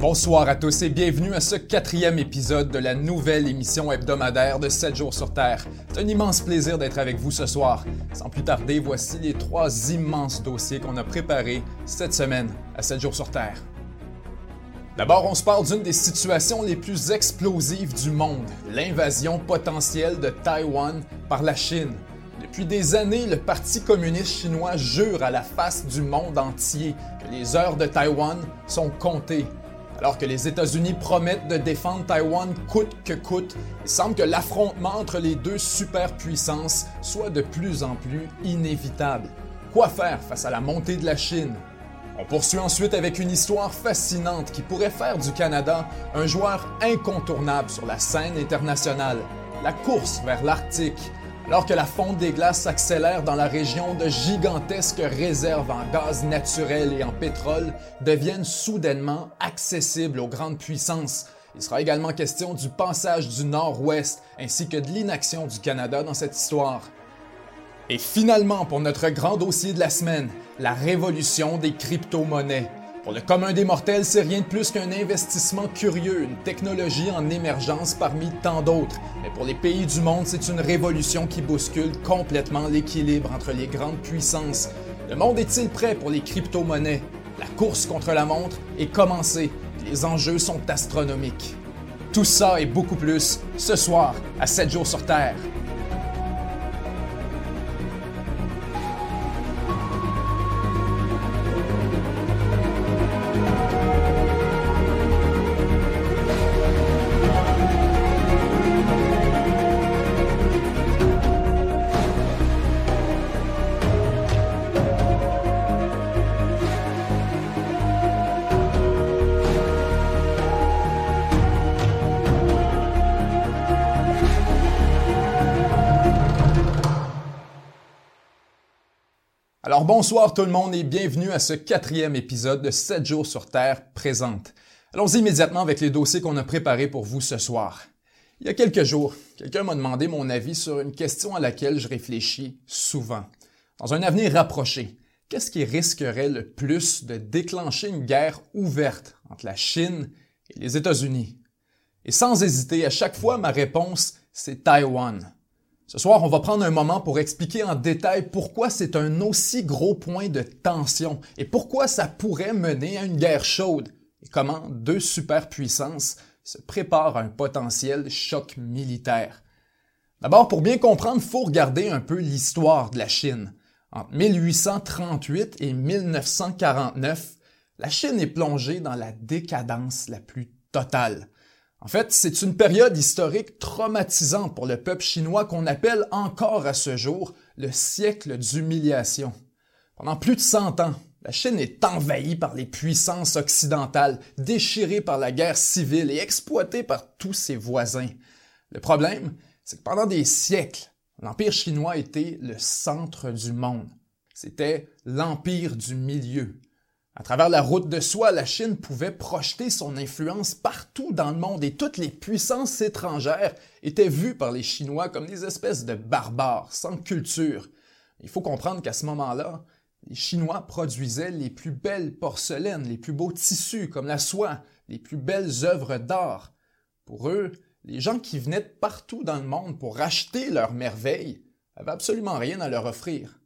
Bonsoir à tous et bienvenue à ce quatrième épisode de la nouvelle émission hebdomadaire de 7 jours sur Terre. C'est un immense plaisir d'être avec vous ce soir. Sans plus tarder, voici les trois immenses dossiers qu'on a préparés cette semaine à 7 jours sur Terre. D'abord, on se parle d'une des situations les plus explosives du monde, l'invasion potentielle de Taïwan par la Chine. Depuis des années, le Parti communiste chinois jure à la face du monde entier que les heures de Taïwan sont comptées. Alors que les États-Unis promettent de défendre Taïwan coûte que coûte, il semble que l'affrontement entre les deux superpuissances soit de plus en plus inévitable. Quoi faire face à la montée de la Chine? On poursuit ensuite avec une histoire fascinante qui pourrait faire du Canada un joueur incontournable sur la scène internationale. La course vers l'Arctique, alors que la fonte des glaces s'accélère dans la région, de gigantesques réserves en gaz naturel et en pétrole deviennent soudainement accessibles aux grandes puissances. Il sera également question du passage du Nord-Ouest ainsi que de l'inaction du Canada dans cette histoire. Et finalement, pour notre grand dossier de la semaine, la révolution des crypto-monnaies. Pour le commun des mortels, c'est rien de plus qu'un investissement curieux, une technologie en émergence parmi tant d'autres. Mais pour les pays du monde, c'est une révolution qui bouscule complètement l'équilibre entre les grandes puissances. Le monde est-il prêt pour les crypto-monnaies? La course contre la montre est commencée. Les enjeux sont astronomiques. Tout ça et beaucoup plus ce soir à 7 jours sur Terre. Bonsoir tout le monde et bienvenue à ce quatrième épisode de 7 jours sur Terre présente. Allons immédiatement avec les dossiers qu'on a préparés pour vous ce soir. Il y a quelques jours, quelqu'un m'a demandé mon avis sur une question à laquelle je réfléchis souvent. Dans un avenir rapproché, qu'est-ce qui risquerait le plus de déclencher une guerre ouverte entre la Chine et les États-Unis? Et sans hésiter, à chaque fois, ma réponse, c'est Taïwan. Ce soir, on va prendre un moment pour expliquer en détail pourquoi c'est un aussi gros point de tension et pourquoi ça pourrait mener à une guerre chaude et comment deux superpuissances se préparent à un potentiel choc militaire. D'abord, pour bien comprendre, il faut regarder un peu l'histoire de la Chine. Entre 1838 et 1949, la Chine est plongée dans la décadence la plus totale. En fait, c'est une période historique traumatisante pour le peuple chinois qu'on appelle encore à ce jour le siècle d'humiliation. Pendant plus de 100 ans, la Chine est envahie par les puissances occidentales, déchirée par la guerre civile et exploitée par tous ses voisins. Le problème, c'est que pendant des siècles, l'Empire chinois était le centre du monde. C'était l'Empire du milieu. À travers la route de soie, la Chine pouvait projeter son influence partout dans le monde et toutes les puissances étrangères étaient vues par les Chinois comme des espèces de barbares, sans culture. Il faut comprendre qu'à ce moment-là, les Chinois produisaient les plus belles porcelaines, les plus beaux tissus comme la soie, les plus belles œuvres d'art. Pour eux, les gens qui venaient de partout dans le monde pour racheter leurs merveilles avaient absolument rien à leur offrir.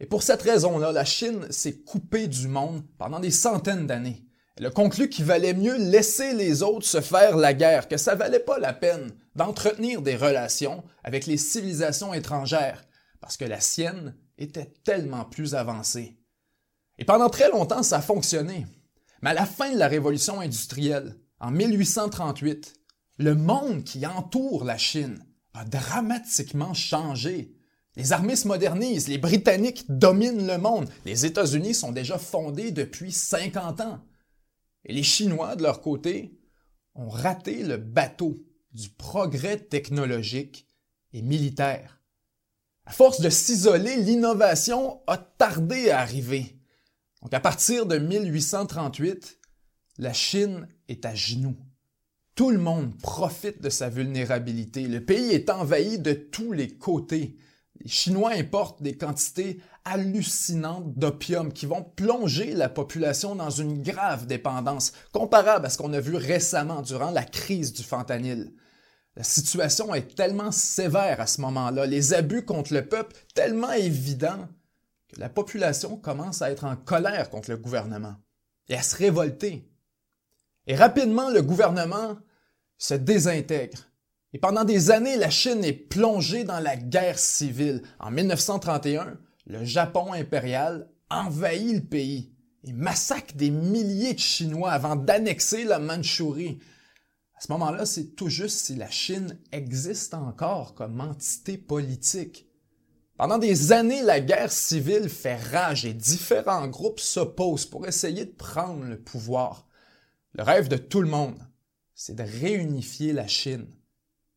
Et pour cette raison-là, la Chine s'est coupée du monde pendant des centaines d'années. Elle a conclu qu'il valait mieux laisser les autres se faire la guerre, que ça valait pas la peine d'entretenir des relations avec les civilisations étrangères, parce que la sienne était tellement plus avancée. Et pendant très longtemps, ça a fonctionné. Mais à la fin de la révolution industrielle, en 1838, le monde qui entoure la Chine a dramatiquement changé. Les armées se modernisent, les Britanniques dominent le monde, les États-Unis sont déjà fondés depuis 50 ans. Et les Chinois, de leur côté, ont raté le bateau du progrès technologique et militaire. À force de s'isoler, l'innovation a tardé à arriver. Donc à partir de 1838, la Chine est à genoux. Tout le monde profite de sa vulnérabilité. Le pays est envahi de tous les côtés. Les Chinois importent des quantités hallucinantes d'opium qui vont plonger la population dans une grave dépendance, comparable à ce qu'on a vu récemment durant la crise du fentanyl. La situation est tellement sévère à ce moment-là, les abus contre le peuple tellement évidents, que la population commence à être en colère contre le gouvernement et à se révolter. Et rapidement, le gouvernement se désintègre. Et pendant des années, la Chine est plongée dans la guerre civile. En 1931, le Japon impérial envahit le pays et massacre des milliers de Chinois avant d'annexer la Mandchourie. À ce moment-là, c'est tout juste si la Chine existe encore comme entité politique. Pendant des années, la guerre civile fait rage et différents groupes s'opposent pour essayer de prendre le pouvoir. Le rêve de tout le monde, c'est de réunifier la Chine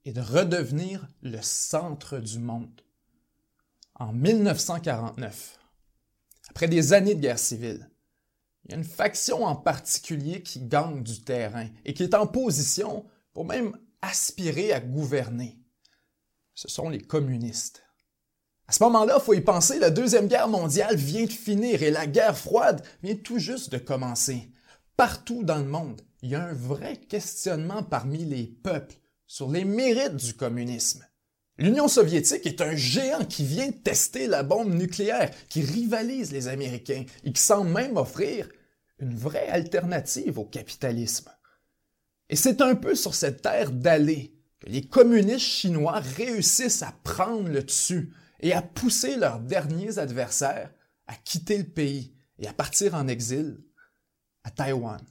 et de redevenir le centre du monde. En 1949, après des années de guerre civile, il y a une faction en particulier qui gagne du terrain et qui est en position pour même aspirer à gouverner. Ce sont les communistes. À ce moment-là, il faut y penser, la Deuxième Guerre mondiale vient de finir et la guerre froide vient tout juste de commencer. Partout dans le monde, il y a un vrai questionnement parmi les peuples sur les mérites du communisme. L'Union soviétique est un géant qui vient tester la bombe nucléaire, qui rivalise les Américains et qui semble même offrir une vraie alternative au capitalisme. Et c'est un peu sur cette terre d'aller que les communistes chinois réussissent à prendre le dessus et à pousser leurs derniers adversaires à quitter le pays et à partir en exil à Taïwan.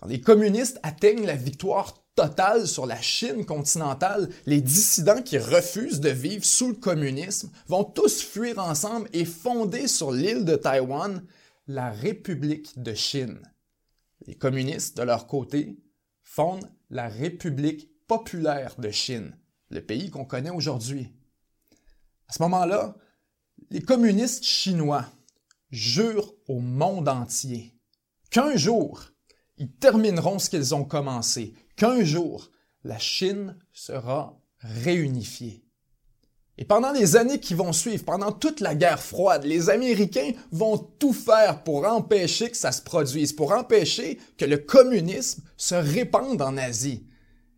Quand les communistes atteignent la victoire totale sur la Chine continentale, les dissidents qui refusent de vivre sous le communisme vont tous fuir ensemble et fonder sur l'île de Taïwan la République de Chine. Les communistes, de leur côté, fondent la République populaire de Chine, le pays qu'on connaît aujourd'hui. À ce moment-là, les communistes chinois jurent au monde entier qu'un jour, ils termineront ce qu'ils ont commencé, qu'un jour, la Chine sera réunifiée. Et pendant les années qui vont suivre, pendant toute la guerre froide, les Américains vont tout faire pour empêcher que ça se produise, pour empêcher que le communisme se répande en Asie.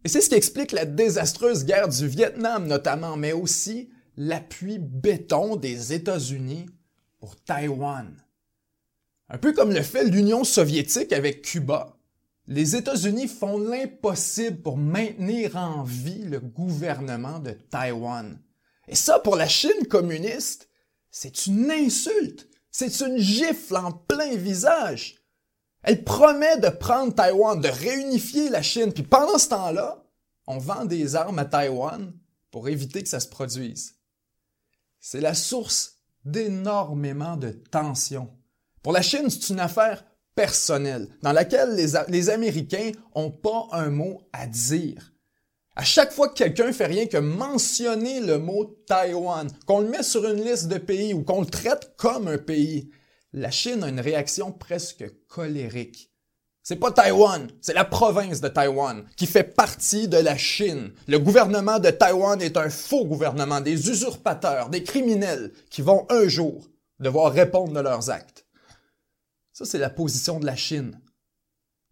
Et c'est ce qui explique la désastreuse guerre du Vietnam notamment, mais aussi l'appui béton des États-Unis pour Taïwan. Un peu comme le fait l'Union soviétique avec Cuba. Les États-Unis font l'impossible pour maintenir en vie le gouvernement de Taïwan. Et ça, pour la Chine communiste, c'est une insulte. C'est une gifle en plein visage. Elle promet de prendre Taïwan, de réunifier la Chine, puis pendant ce temps-là, on vend des armes à Taïwan pour éviter que ça se produise. C'est la source d'énormément de tensions. Pour la Chine, c'est une affaire personnelle dans laquelle les, Américains n'ont pas un mot à dire. À chaque fois que quelqu'un fait rien que mentionner le mot Taïwan, qu'on le met sur une liste de pays ou qu'on le traite comme un pays, la Chine a une réaction presque colérique. C'est pas Taïwan, c'est la province de Taïwan qui fait partie de la Chine. Le gouvernement de Taïwan est un faux gouvernement, des usurpateurs, des criminels qui vont un jour devoir répondre de leurs actes. Ça, c'est la position de la Chine.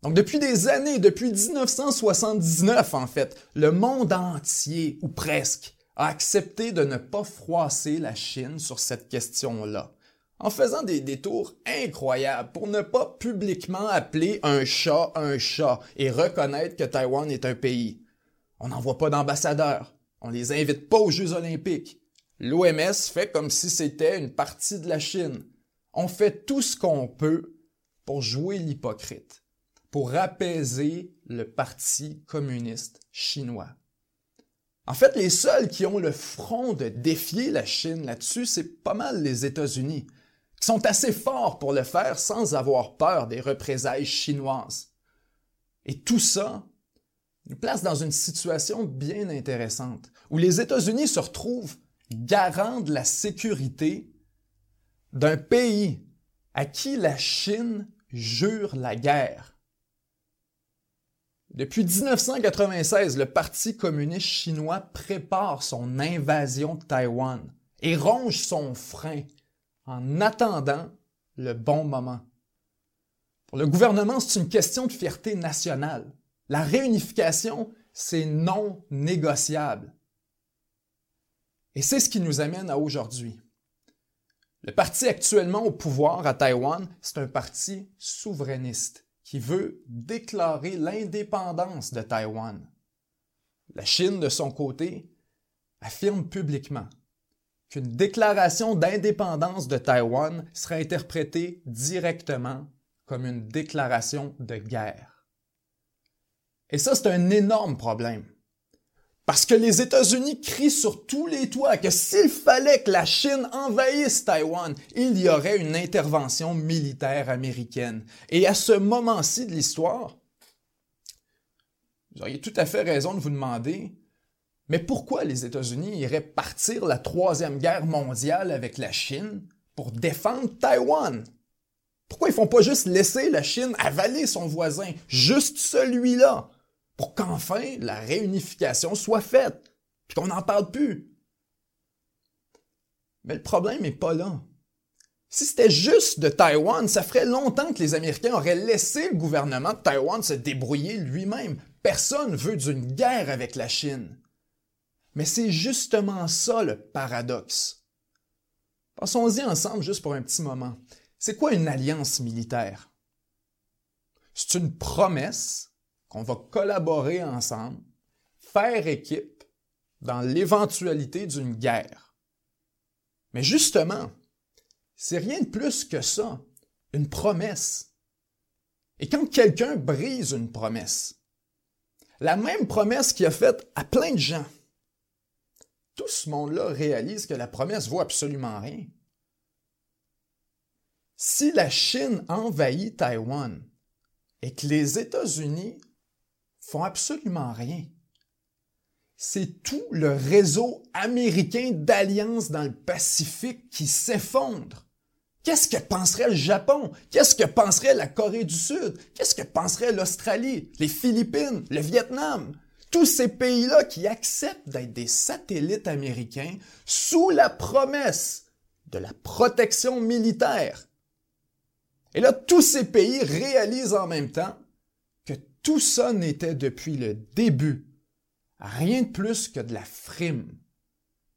Donc depuis des années, depuis 1979 en fait, le monde entier, ou presque, a accepté de ne pas froisser la Chine sur cette question-là, en faisant des détours incroyables pour ne pas publiquement appeler un chat un chat et reconnaître que Taïwan est un pays. On n'envoie pas d'ambassadeurs, on les invite pas aux Jeux olympiques. L'OMS fait comme si c'était une partie de la Chine. On fait tout ce qu'on peut pour jouer l'hypocrite pour apaiser le Parti communiste chinois. En fait, les seuls qui ont le front de défier la Chine là-dessus, c'est pas mal les États-Unis, qui sont assez forts pour le faire sans avoir peur des représailles chinoises. Et tout ça nous place dans une situation bien intéressante, où les États-Unis se retrouvent garants de la sécurité d'un pays à qui la Chine jure la guerre. Depuis 1996, le Parti communiste chinois prépare son invasion de Taïwan et ronge son frein en attendant le bon moment. Pour le gouvernement, c'est une question de fierté nationale. La réunification, c'est non négociable. Et c'est ce qui nous amène à aujourd'hui. Le parti actuellement au pouvoir à Taïwan, c'est un parti souverainiste qui veut déclarer l'indépendance de Taïwan. La Chine, de son côté, affirme publiquement qu'une déclaration d'indépendance de Taïwan sera interprétée directement comme une déclaration de guerre. Et ça, c'est un énorme problème. Parce que les États-Unis crient sur tous les toits que s'il fallait que la Chine envahisse Taïwan, il y aurait une intervention militaire américaine. Et à ce moment-ci de l'histoire, vous auriez tout à fait raison de vous demander, mais pourquoi les États-Unis iraient partir la Troisième Guerre mondiale avec la Chine pour défendre Taïwan? Pourquoi ils font pas juste laisser la Chine avaler son voisin, juste celui-là? Pour qu'enfin la réunification soit faite, puis qu'on n'en parle plus. Mais le problème n'est pas là. Si c'était juste de Taïwan, ça ferait longtemps que les Américains auraient laissé le gouvernement de Taïwan se débrouiller lui-même. Personne veut d'une guerre avec la Chine. Mais c'est justement ça le paradoxe. Passons-y ensemble juste pour un petit moment. C'est quoi une alliance militaire? C'est une promesse on va collaborer ensemble, faire équipe dans l'éventualité d'une guerre. Mais justement, c'est rien de plus que ça, une promesse. Et quand quelqu'un brise une promesse, la même promesse qu'il a faite à plein de gens, tout ce monde-là réalise que la promesse vaut absolument rien. Si la Chine envahit Taïwan et que les États-Unis font absolument rien. C'est tout le réseau américain d'alliances dans le Pacifique qui s'effondre. Qu'est-ce que penserait le Japon? Qu'est-ce que penserait la Corée du Sud? Qu'est-ce que penserait l'Australie, les Philippines, le Vietnam? Tous ces pays-là qui acceptent d'être des satellites américains sous la promesse de la protection militaire. Et là, tous ces pays réalisent en même temps tout ça n'était depuis le début rien de plus que de la frime.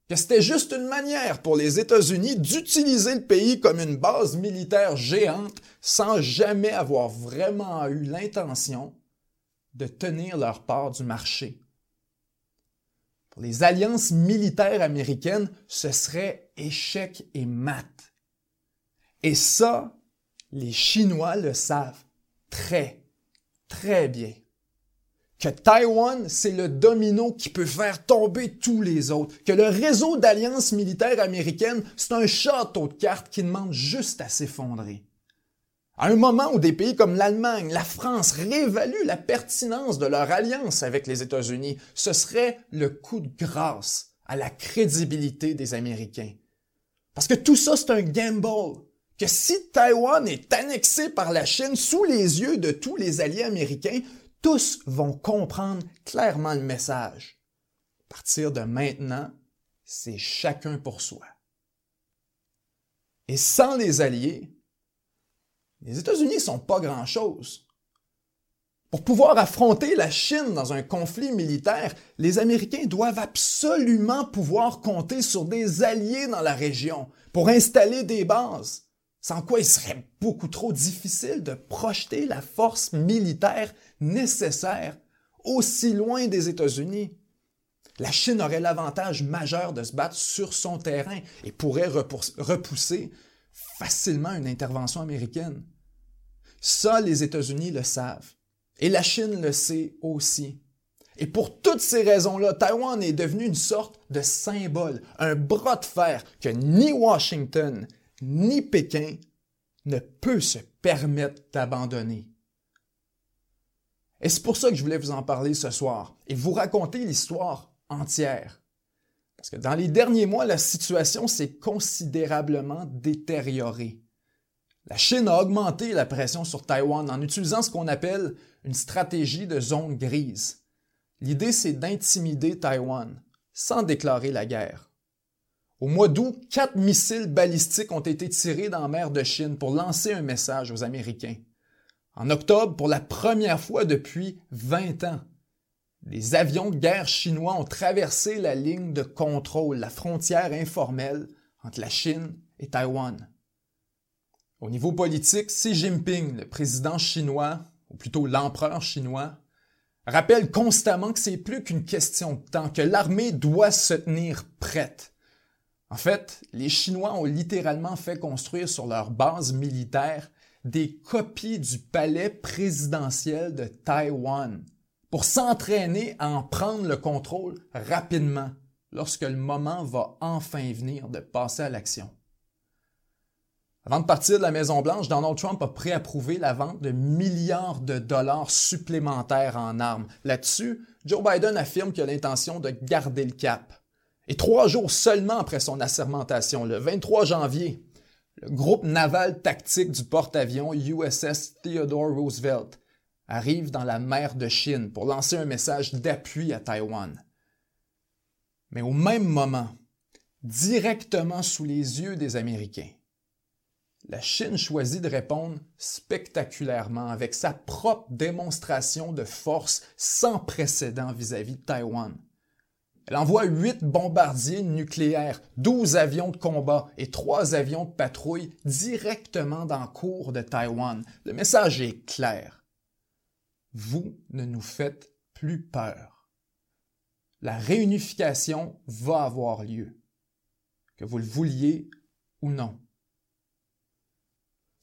Que c'était juste une manière pour les États-Unis d'utiliser le pays comme une base militaire géante sans jamais avoir vraiment eu l'intention de tenir leur part du marché. Pour les alliances militaires américaines, ce serait échec et mat. Et ça, les Chinois le savent très, très bien que Taïwan, c'est le domino qui peut faire tomber tous les autres, que le réseau d'alliances militaires américaines, c'est un château de cartes qui demande juste à s'effondrer. À un moment où des pays comme l'Allemagne, la France réévaluent la pertinence de leur alliance avec les États-Unis, ce serait le coup de grâce à la crédibilité des Américains. Parce que tout ça, c'est un gamble que si Taïwan est annexé par la Chine sous les yeux de tous les alliés américains, tous vont comprendre clairement le message. À partir de maintenant, c'est chacun pour soi. Et sans les alliés, les États-Unis sont pas grand-chose. Pour pouvoir affronter la Chine dans un conflit militaire, les Américains doivent absolument pouvoir compter sur des alliés dans la région pour installer des bases sans quoi il serait beaucoup trop difficile de projeter la force militaire nécessaire aussi loin des États-Unis. La Chine aurait l'avantage majeur de se battre sur son terrain et pourrait repousser facilement une intervention américaine. Ça, les États-Unis le savent. Et la Chine le sait aussi. Et pour toutes ces raisons-là, Taïwan est devenu une sorte de symbole, un bras de fer que ni Washington ni Pékin ne peut se permettre d'abandonner. Et c'est pour ça que je voulais vous en parler ce soir et vous raconter l'histoire entière. Parce que dans les derniers mois, la situation s'est considérablement détériorée. La Chine a augmenté la pression sur Taïwan en utilisant ce qu'on appelle une stratégie de zone grise. L'idée, c'est d'intimider Taïwan sans déclarer la guerre. Au mois d'août, quatre missiles balistiques ont été tirés dans la mer de Chine pour lancer un message aux Américains. En octobre, pour la première fois depuis 20 ans, des avions de guerre chinois ont traversé la ligne de contrôle, la frontière informelle entre la Chine et Taïwan. Au niveau politique, Xi Jinping, le président chinois, ou plutôt l'empereur chinois, rappelle constamment que c'est plus qu'une question de temps, que l'armée doit se tenir prête. En fait, les Chinois ont littéralement fait construire sur leur base militaire des copies du palais présidentiel de Taïwan pour s'entraîner à en prendre le contrôle rapidement lorsque le moment va enfin venir de passer à l'action. Avant de partir de la Maison-Blanche, Donald Trump a préapprouvé la vente de milliards de dollars supplémentaires en armes. Là-dessus, Joe Biden affirme qu'il a l'intention de garder le cap. Et trois jours seulement après son assermentation, le 23 janvier, le groupe naval tactique du porte-avions USS Theodore Roosevelt arrive dans la mer de Chine pour lancer un message d'appui à Taïwan. Mais au même moment, directement sous les yeux des Américains, la Chine choisit de répondre spectaculairement avec sa propre démonstration de force sans précédent vis-à-vis de Taïwan. Elle envoie huit bombardiers nucléaires, douze avions de combat et trois avions de patrouille directement dans le cours de Taïwan. Le message est clair. Vous ne nous faites plus peur. La réunification va avoir lieu, que vous le vouliez ou non.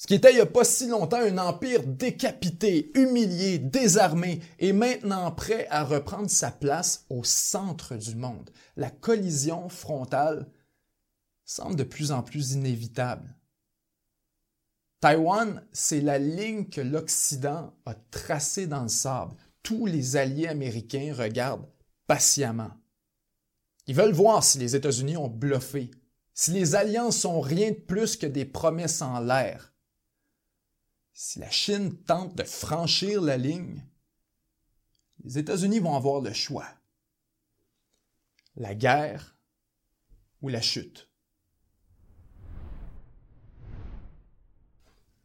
Ce qui était il n'y a pas si longtemps un empire décapité, humilié, désarmé et maintenant prêt à reprendre sa place au centre du monde. La collision frontale semble de plus en plus inévitable. Taïwan, c'est la ligne que l'Occident a tracée dans le sable. Tous les alliés américains regardent patiemment. Ils veulent voir si les États-Unis ont bluffé, si les alliances sont rien de plus que des promesses en l'air si la Chine tente de franchir la ligne, les États-Unis vont avoir le choix. La guerre ou la chute.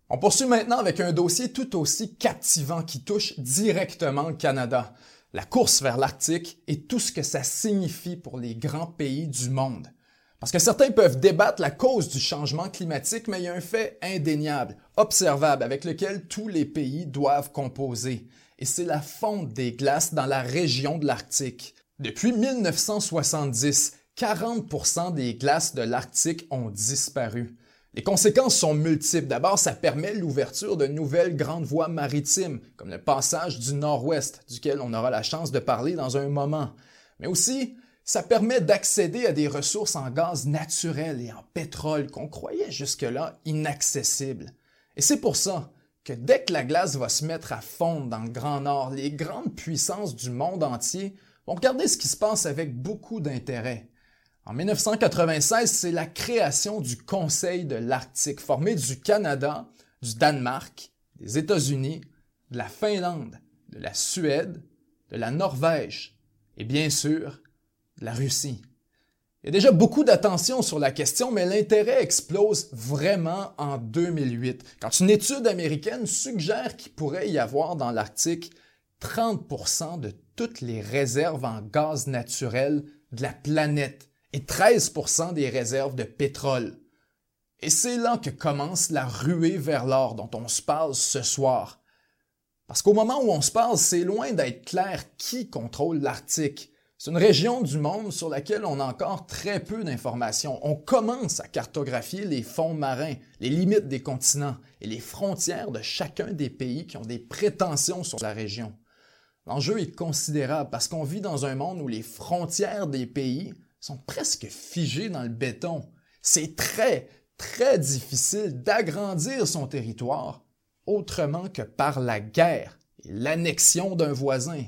On poursuit maintenant avec un dossier tout aussi captivant qui touche directement le Canada, la course vers l'Arctique et tout ce que ça signifie pour les grands pays du monde. Parce que certains peuvent débattre la cause du changement climatique, mais il y a un fait indéniable, observable, avec lequel tous les pays doivent composer. Et c'est la fonte des glaces dans la région de l'Arctique. Depuis 1970, 40% des glaces de l'Arctique ont disparu. Les conséquences sont multiples. D'abord, ça permet l'ouverture de nouvelles grandes voies maritimes, comme le passage du Nord-Ouest, duquel on aura la chance de parler dans un moment. Mais aussi, ça permet d'accéder à des ressources en gaz naturel et en pétrole qu'on croyait jusque-là inaccessibles. Et c'est pour ça que dès que la glace va se mettre à fondre dans le Grand Nord, les grandes puissances du monde entier vont regarder ce qui se passe avec beaucoup d'intérêt. En 1996, c'est la création du Conseil de l'Arctique, formé du Canada, du Danemark, des États-Unis, de la Finlande, de la Suède, de la Norvège et bien sûr la Russie. Il y a déjà beaucoup d'attention sur la question, mais l'intérêt explose vraiment en 2008, quand une étude américaine suggère qu'il pourrait y avoir dans l'Arctique 30% de toutes les réserves en gaz naturel de la planète et 13% des réserves de pétrole. Et c'est là que commence la ruée vers l'or dont on se parle ce soir. Parce qu'au moment où on se parle, c'est loin d'être clair qui contrôle l'Arctique. C'est une région du monde sur laquelle on a encore très peu d'informations. On commence à cartographier les fonds marins, les limites des continents et les frontières de chacun des pays qui ont des prétentions sur la région. L'enjeu est considérable parce qu'on vit dans un monde où les frontières des pays sont presque figées dans le béton. C'est très, très difficile d'agrandir son territoire autrement que par la guerre et l'annexion d'un voisin.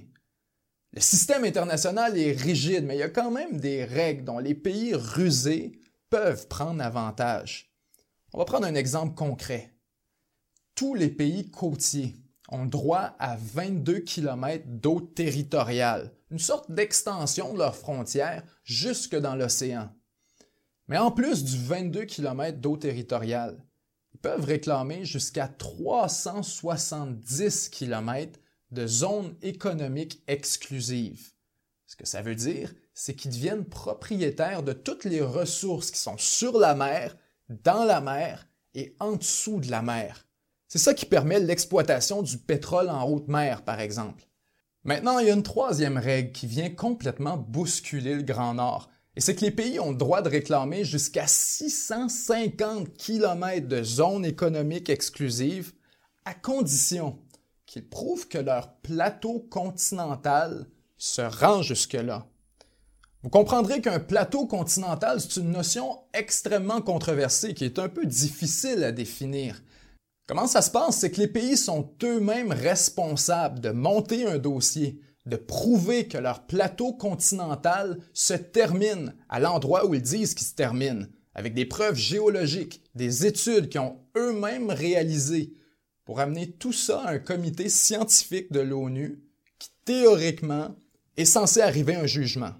Le système international est rigide, mais il y a quand même des règles dont les pays rusés peuvent prendre avantage. On va prendre un exemple concret. Tous les pays côtiers ont droit à 22 km d'eau territoriale, une sorte d'extension de leurs frontières jusque dans l'océan. Mais en plus du 22 km d'eau territoriale, ils peuvent réclamer jusqu'à 370 km de zone économique exclusive. Ce que ça veut dire, c'est qu'ils deviennent propriétaires de toutes les ressources qui sont sur la mer, dans la mer et en dessous de la mer. C'est ça qui permet l'exploitation du pétrole en haute mer, par exemple. Maintenant, il y a une troisième règle qui vient complètement bousculer le Grand Nord, et c'est que les pays ont le droit de réclamer jusqu'à 650 km de zone économique exclusive à condition qu'ils prouvent que leur plateau continental se rend jusque-là. Vous comprendrez qu'un plateau continental, c'est une notion extrêmement controversée qui est un peu difficile à définir. Comment ça se passe? C'est que les pays sont eux-mêmes responsables de monter un dossier, de prouver que leur plateau continental se termine à l'endroit où ils disent qu'il se termine, avec des preuves géologiques, des études qu'ils ont eux-mêmes réalisées, pour amener tout ça à un comité scientifique de l'ONU qui, théoriquement, est censé arriver à un jugement.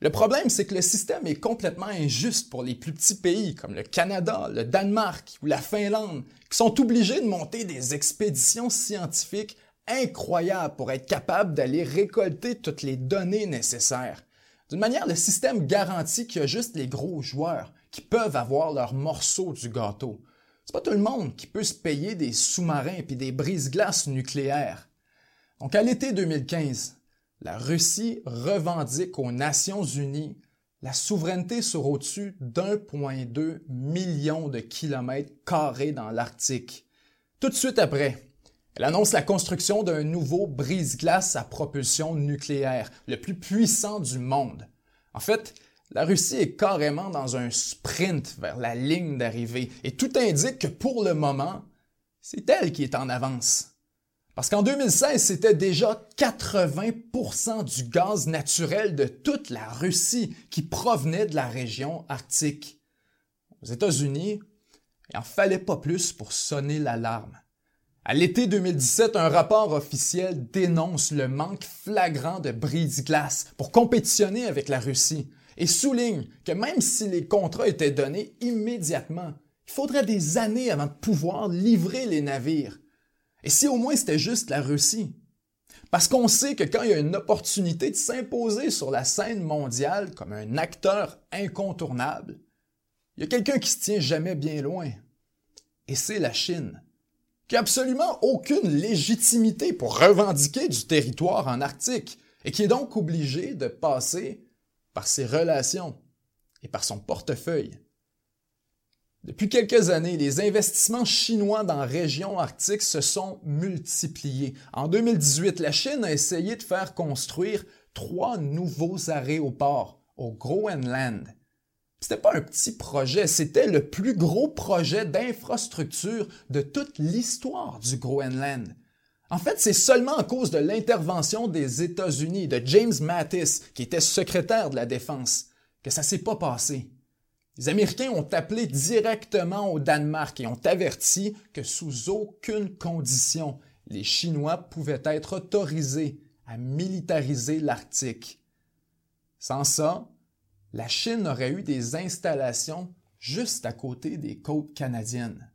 Le problème, c'est que le système est complètement injuste pour les plus petits pays comme le Canada, le Danemark ou la Finlande, qui sont obligés de monter des expéditions scientifiques incroyables pour être capables d'aller récolter toutes les données nécessaires. D'une manière, le système garantit qu'il y a juste les gros joueurs qui peuvent avoir leur morceau du gâteau. C'est pas tout le monde qui peut se payer des sous-marins et des brise-glaces nucléaires. Donc à l'été 2015, la Russie revendique aux Nations Unies la souveraineté sur au-dessus d'1,2 million de kilomètres carrés dans l'Arctique. Tout de suite après, elle annonce la construction d'un nouveau brise-glace à propulsion nucléaire, le plus puissant du monde. En fait, la Russie est carrément dans un sprint vers la ligne d'arrivée et tout indique que pour le moment, c'est elle qui est en avance. Parce qu'en 2016, c'était déjà 80% du gaz naturel de toute la Russie qui provenait de la région arctique. Aux États-Unis, il n'en fallait pas plus pour sonner l'alarme. À l'été 2017, un rapport officiel dénonce le manque flagrant de brise-glace pour compétitionner avec la Russie et souligne que même si les contrats étaient donnés immédiatement, il faudrait des années avant de pouvoir livrer les navires. Et si au moins c'était juste la Russie? Parce qu'on sait que quand il y a une opportunité de s'imposer sur la scène mondiale comme un acteur incontournable, il y a quelqu'un qui se tient jamais bien loin. Et c'est la Chine, qui n'a absolument aucune légitimité pour revendiquer du territoire en Arctique et qui est donc obligé de passer par ses relations et par son portefeuille. Depuis quelques années, les investissements chinois dans la région arctique se sont multipliés. En 2018, la Chine a essayé de faire construire trois nouveaux aéroports au Groenland. C'était pas un petit projet, c'était le plus gros projet d'infrastructure de toute l'histoire du Groenland. En fait, c'est seulement à cause de l'intervention des États-Unis, de James Mattis, qui était secrétaire de la Défense, que ça s'est pas passé. Les Américains ont appelé directement au Danemark et ont averti que sous aucune condition les Chinois pouvaient être autorisés à militariser l'Arctique. Sans ça, la Chine aurait eu des installations juste à côté des côtes canadiennes.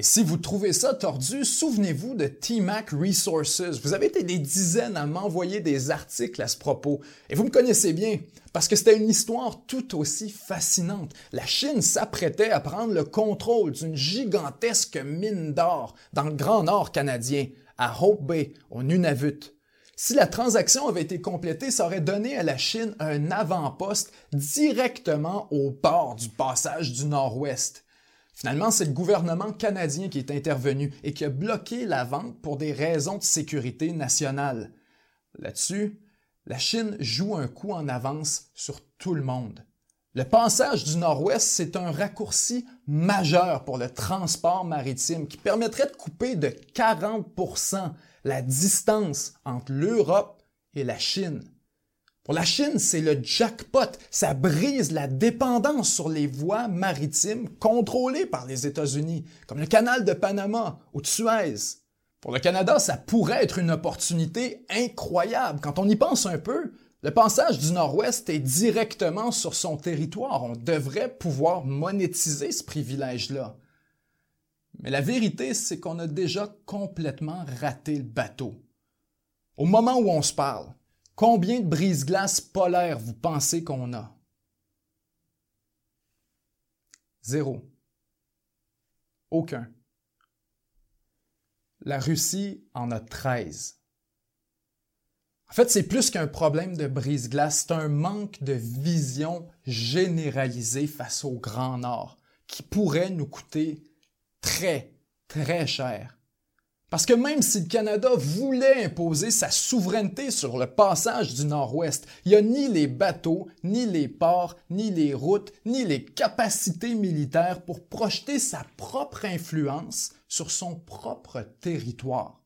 Et si vous trouvez ça tordu, souvenez-vous de T-Mac Resources. Vous avez été des dizaines à m'envoyer des articles à ce propos. Et vous me connaissez bien, parce que c'était une histoire tout aussi fascinante. La Chine s'apprêtait à prendre le contrôle d'une gigantesque mine d'or dans le Grand Nord canadien, à Hope Bay, au Nunavut. Si la transaction avait été complétée, ça aurait donné à la Chine un avant-poste directement au port du passage du Nord-Ouest. Finalement, c'est le gouvernement canadien qui est intervenu et qui a bloqué la vente pour des raisons de sécurité nationale. Là-dessus, la Chine joue un coup en avance sur tout le monde. Le passage du Nord-Ouest, c'est un raccourci majeur pour le transport maritime qui permettrait de couper de 40% la distance entre l'Europe et la Chine. Pour la Chine, c'est le jackpot. Ça brise la dépendance sur les voies maritimes contrôlées par les États-Unis, comme le canal de Panama ou de Suez. Pour le Canada, ça pourrait être une opportunité incroyable. Quand on y pense un peu, Le passage du Nord-Ouest est directement sur son territoire. On devrait pouvoir monétiser ce privilège-là. Mais la vérité, c'est qu'on a déjà complètement raté le bateau. Au moment où on se parle, combien de brise-glaces polaires vous pensez qu'on a? Zéro. Aucun. La Russie en a 13. En fait, c'est plus qu'un problème de brise-glace, c'est un manque de vision généralisée face au Grand Nord qui pourrait nous coûter très, très cher. Parce que même si le Canada voulait imposer sa souveraineté sur le passage du Nord-Ouest, il n'y a ni les bateaux, ni les ports, ni les routes, ni les capacités militaires pour projeter sa propre influence sur son propre territoire.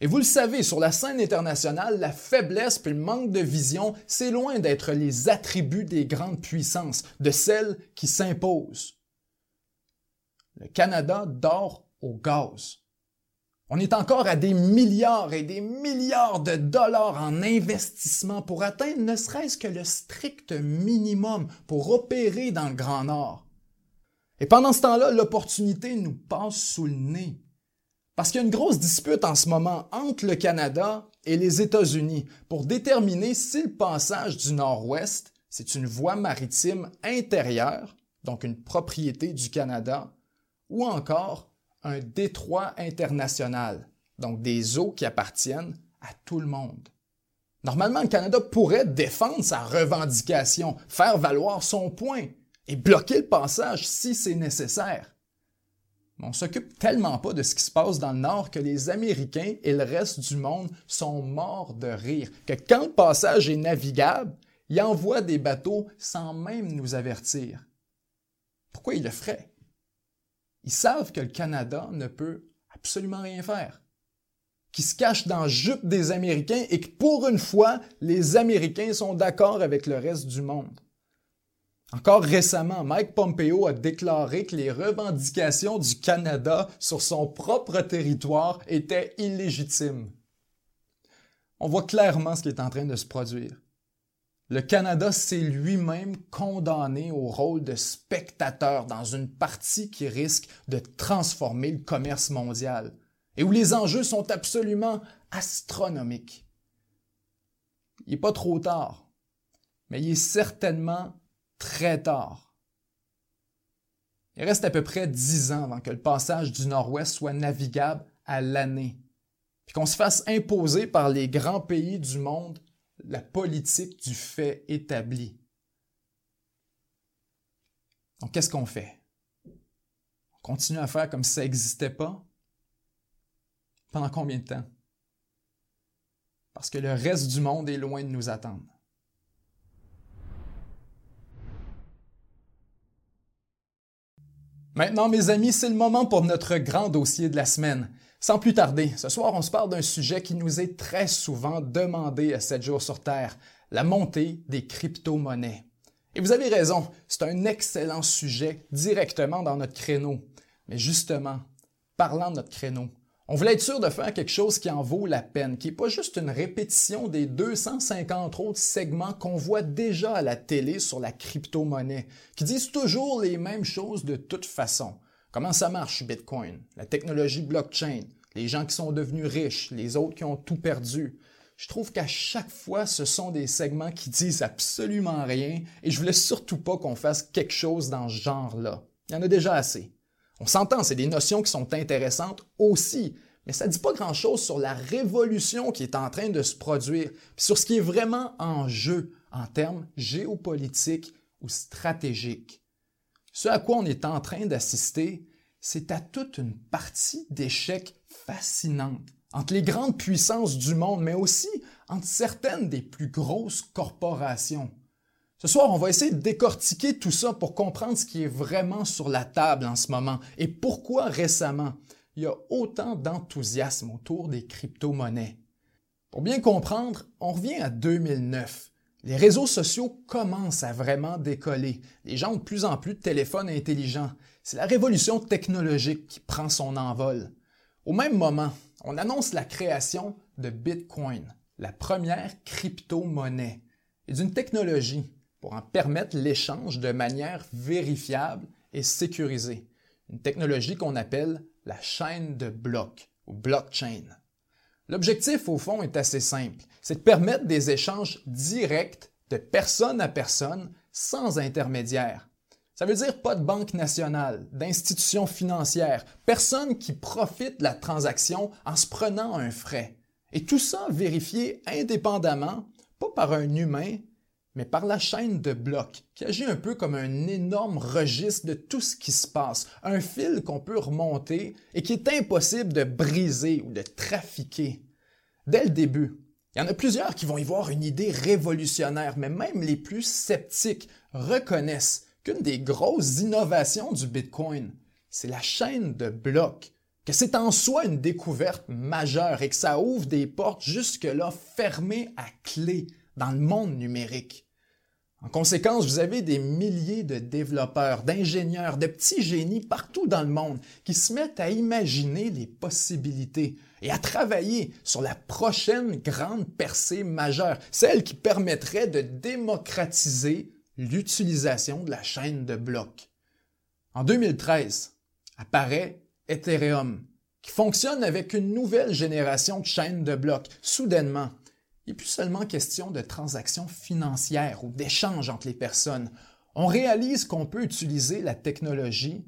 Et vous le savez, sur la scène internationale, la faiblesse et le manque de vision, c'est loin d'être les attributs des grandes puissances, de celles qui s'imposent. Le Canada dort au gaz. On est encore à des milliards et des milliards de dollars en investissement pour atteindre ne serait-ce que le strict minimum pour opérer dans le Grand Nord. Et pendant ce temps-là, l'opportunité nous passe sous le nez. Parce qu'il y a une grosse dispute en ce moment entre le Canada et les États-Unis pour déterminer si le passage du Nord-Ouest, c'est une voie maritime intérieure, donc une propriété du Canada, ou encore un détroit international, donc des eaux qui appartiennent à tout le monde. Normalement, le Canada pourrait défendre sa revendication, faire valoir son point et bloquer le passage si c'est nécessaire. Mais on s'occupe tellement pas de ce qui se passe dans le Nord que les Américains et le reste du monde sont morts de rire, que quand le passage est navigable, ils envoient des bateaux sans même nous avertir. Pourquoi ils le feraient? Ils savent que le Canada ne peut absolument rien faire, qui se cache dans la jupe des Américains et que pour une fois, les Américains sont d'accord avec le reste du monde. Encore récemment, Mike Pompeo a déclaré que les revendications du Canada sur son propre territoire étaient illégitimes. On voit clairement ce qui est en train de se produire. Le Canada s'est lui-même condamné au rôle de spectateur dans une partie qui risque de transformer le commerce mondial et où les enjeux sont absolument astronomiques. Il n'est pas trop tard, mais il est certainement très tard. Il reste à peu près dix ans avant que le passage du Nord-Ouest soit navigable à l'année, puis qu'on se fasse imposer par les grands pays du monde la politique du fait établi. Donc, qu'est-ce qu'on fait? On continue à faire comme si ça n'existait pas? Pendant combien de temps? Parce que le reste du monde est loin de nous attendre. Maintenant, mes amis, c'est le moment pour notre grand dossier de la semaine. Sans plus tarder, ce soir, on se parle d'un sujet qui nous est très souvent demandé à 7 jours sur Terre, la montée des crypto-monnaies. Et vous avez raison, c'est un excellent sujet directement dans notre créneau. Mais justement, parlant de notre créneau, on voulait être sûr de faire quelque chose qui en vaut la peine, qui n'est pas juste une répétition des 250 autres segments qu'on voit déjà à la télé sur la crypto-monnaie, qui disent toujours les mêmes choses de toute façon. Comment ça marche Bitcoin, la technologie blockchain, les gens qui sont devenus riches, les autres qui ont tout perdu. Je trouve qu'à chaque fois, ce sont des segments qui disent absolument rien et je voulais surtout pas qu'on fasse quelque chose dans ce genre-là. Il y en a déjà assez. On s'entend, c'est des notions qui sont intéressantes aussi, mais ça ne dit pas grand-chose sur la révolution qui est en train de se produire, sur ce qui est vraiment en jeu en termes géopolitiques ou stratégiques. Ce à quoi on est en train d'assister, c'est à toute une partie d'échecs fascinante entre les grandes puissances du monde, mais aussi entre certaines des plus grosses corporations. Ce soir, on va essayer de décortiquer tout ça pour comprendre ce qui est vraiment sur la table en ce moment et pourquoi récemment il y a autant d'enthousiasme autour des crypto-monnaies. Pour bien comprendre, on revient à 2009 les réseaux sociaux commencent à vraiment décoller. Les gens ont de plus en plus de téléphones intelligents. C'est la révolution technologique qui prend son envol. Au même moment, on annonce la création de Bitcoin, la première crypto-monnaie et d'une technologie pour en permettre l'échange de manière vérifiable et sécurisée. Une technologie qu'on appelle la chaîne de blocs ou blockchain. L'objectif, au fond, est assez simple. C'est de permettre des échanges directs de personne à personne sans intermédiaire. Ça veut dire pas de banque nationale, d'institutions financières, personne qui profite de la transaction en se prenant un frais. Et tout ça vérifié indépendamment, pas par un humain, mais par la chaîne de blocs, qui agit un peu comme un énorme registre de tout ce qui se passe, un fil qu'on peut remonter et qui est impossible de briser ou de trafiquer. Dès le début, il y en a plusieurs qui vont y voir une idée révolutionnaire, mais même les plus sceptiques reconnaissent qu'une des grosses innovations du Bitcoin, c'est la chaîne de blocs, que c'est en soi une découverte majeure et que ça ouvre des portes jusque-là fermées à clé dans le monde numérique. En conséquence, vous avez des milliers de développeurs, d'ingénieurs, de petits génies partout dans le monde qui se mettent à imaginer les possibilités et à travailler sur la prochaine grande percée majeure, celle qui permettrait de démocratiser l'utilisation de la chaîne de blocs. En 2013, apparaît Ethereum, qui fonctionne avec une nouvelle génération de chaînes de blocs. Soudainement, il n'est plus seulement question de transactions financières ou d'échanges entre les personnes. On réalise qu'on peut utiliser la technologie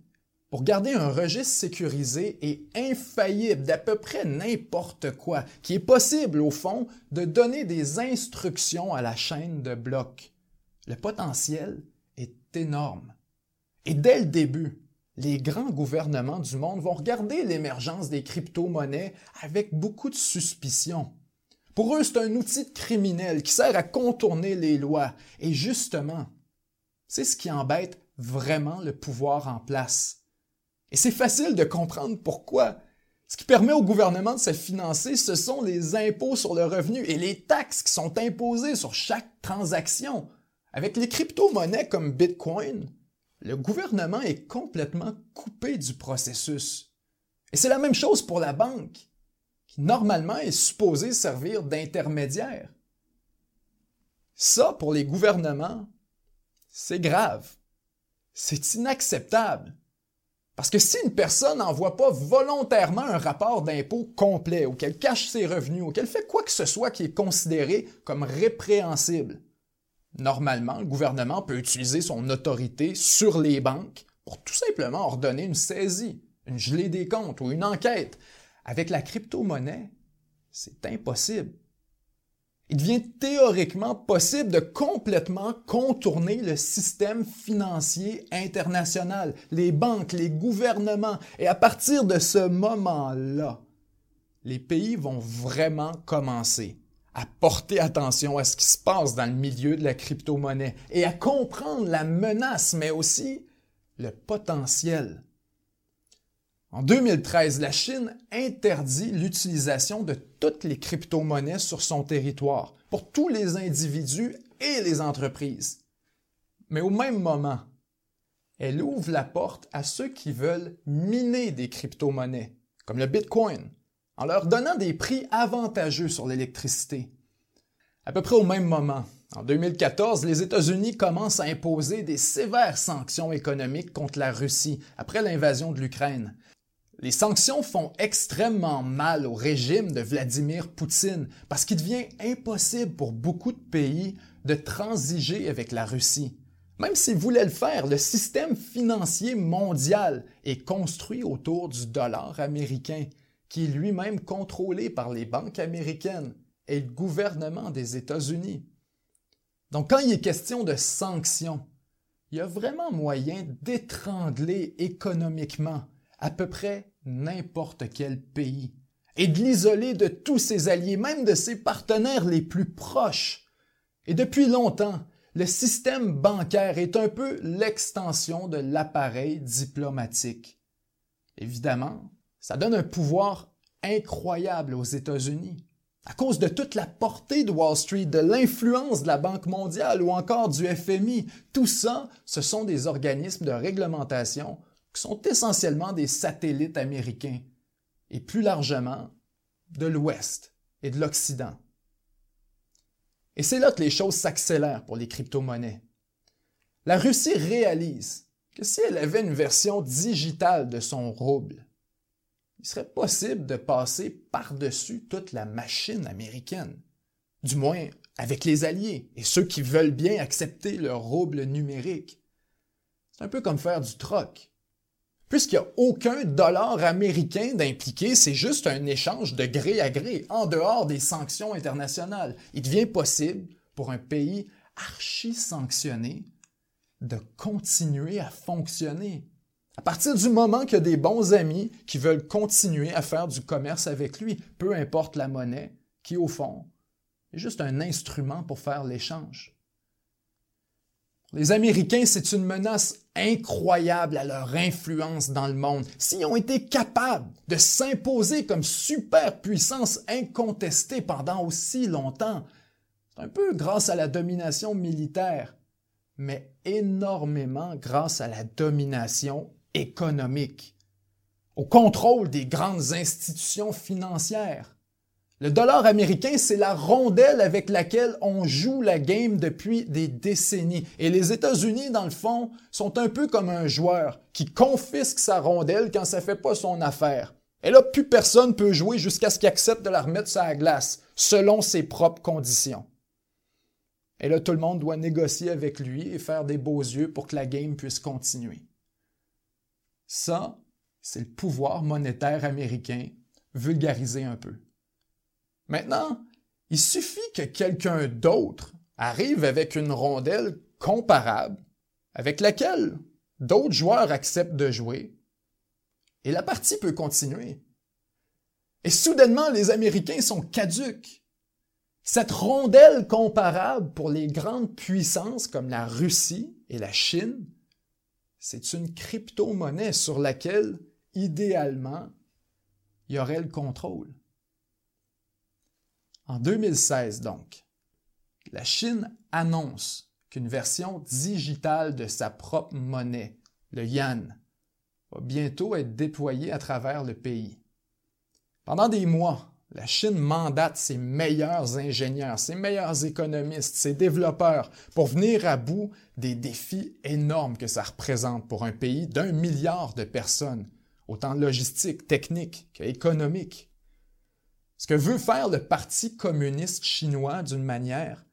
pour garder un registre sécurisé et infaillible d'à peu près n'importe quoi, qui est possible au fond de donner des instructions à la chaîne de blocs. Le potentiel est énorme. Et dès le début, les grands gouvernements du monde vont regarder l'émergence des crypto-monnaies avec beaucoup de suspicion. Pour eux, c'est un outil criminel qui sert à contourner les lois. Et justement, c'est ce qui embête vraiment le pouvoir en place. Et c'est facile de comprendre pourquoi. Ce qui permet au gouvernement de se financer, ce sont les impôts sur le revenu et les taxes qui sont imposées sur chaque transaction. Avec les crypto-monnaies comme Bitcoin, le gouvernement est complètement coupé du processus. Et c'est la même chose pour la banque qui normalement est supposé servir d'intermédiaire. Ça, pour les gouvernements, c'est grave. C'est inacceptable. Parce que si une personne n'envoie pas volontairement un rapport d'impôt complet, ou qu'elle cache ses revenus, ou qu'elle fait quoi que ce soit qui est considéré comme répréhensible, normalement, le gouvernement peut utiliser son autorité sur les banques pour tout simplement ordonner une saisie, une gelée des comptes ou une enquête avec la crypto-monnaie, c'est impossible. Il devient théoriquement possible de complètement contourner le système financier international, les banques, les gouvernements, et à partir de ce moment-là, les pays vont vraiment commencer à porter attention à ce qui se passe dans le milieu de la crypto-monnaie et à comprendre la menace, mais aussi le potentiel en 2013, la Chine interdit l'utilisation de toutes les crypto-monnaies sur son territoire pour tous les individus et les entreprises. Mais au même moment, elle ouvre la porte à ceux qui veulent miner des crypto-monnaies, comme le Bitcoin, en leur donnant des prix avantageux sur l'électricité. À peu près au même moment, en 2014, les États-Unis commencent à imposer des sévères sanctions économiques contre la Russie après l'invasion de l'Ukraine, les sanctions font extrêmement mal au régime de Vladimir Poutine parce qu'il devient impossible pour beaucoup de pays de transiger avec la Russie. Même s'ils voulaient le faire, le système financier mondial est construit autour du dollar américain, qui est lui-même contrôlé par les banques américaines et le gouvernement des États-Unis. Donc quand il est question de sanctions, il y a vraiment moyen d'étrangler économiquement à peu près n'importe quel pays et de l'isoler de tous ses alliés, même de ses partenaires les plus proches. Et depuis longtemps, le système bancaire est un peu l'extension de l'appareil diplomatique. Évidemment, ça donne un pouvoir incroyable aux États-Unis. À cause de toute la portée de Wall Street, de l'influence de la Banque mondiale ou encore du FMI, tout ça, ce sont des organismes de réglementation qui sont essentiellement des satellites américains, et plus largement de l'Ouest et de l'Occident. Et c'est là que les choses s'accélèrent pour les crypto-monnaies. La Russie réalise que si elle avait une version digitale de son rouble, il serait possible de passer par-dessus toute la machine américaine, du moins avec les alliés et ceux qui veulent bien accepter le rouble numérique. C'est un peu comme faire du troc. Puisqu'il n'y a aucun dollar américain d'impliqué, c'est juste un échange de gré à gré, en dehors des sanctions internationales. Il devient possible pour un pays archi sanctionné de continuer à fonctionner. À partir du moment qu'il y a des bons amis qui veulent continuer à faire du commerce avec lui, peu importe la monnaie, qui au fond est juste un instrument pour faire l'échange. Les Américains, c'est une menace incroyable à leur influence dans le monde. S'ils ont été capables de s'imposer comme superpuissance incontestée pendant aussi longtemps, c'est un peu grâce à la domination militaire, mais énormément grâce à la domination économique, au contrôle des grandes institutions financières. Le dollar américain, c'est la rondelle avec laquelle on joue la game depuis des décennies. Et les États-Unis, dans le fond, sont un peu comme un joueur qui confisque sa rondelle quand ça fait pas son affaire. Et là, plus personne peut jouer jusqu'à ce qu'il accepte de la remettre sur la glace, selon ses propres conditions. Et là, tout le monde doit négocier avec lui et faire des beaux yeux pour que la game puisse continuer. Ça, c'est le pouvoir monétaire américain vulgarisé un peu. Maintenant, il suffit que quelqu'un d'autre arrive avec une rondelle comparable avec laquelle d'autres joueurs acceptent de jouer et la partie peut continuer. Et soudainement, les Américains sont caduques. Cette rondelle comparable pour les grandes puissances comme la Russie et la Chine, c'est une crypto-monnaie sur laquelle, idéalement, il y aurait le contrôle. En 2016, donc, la Chine annonce qu'une version digitale de sa propre monnaie, le yuan, va bientôt être déployée à travers le pays. Pendant des mois, la Chine mandate ses meilleurs ingénieurs, ses meilleurs économistes, ses développeurs pour venir à bout des défis énormes que ça représente pour un pays d'un milliard de personnes, autant logistique, technique qu'économique. Ce que veut faire le Parti communiste chinois d'une manière,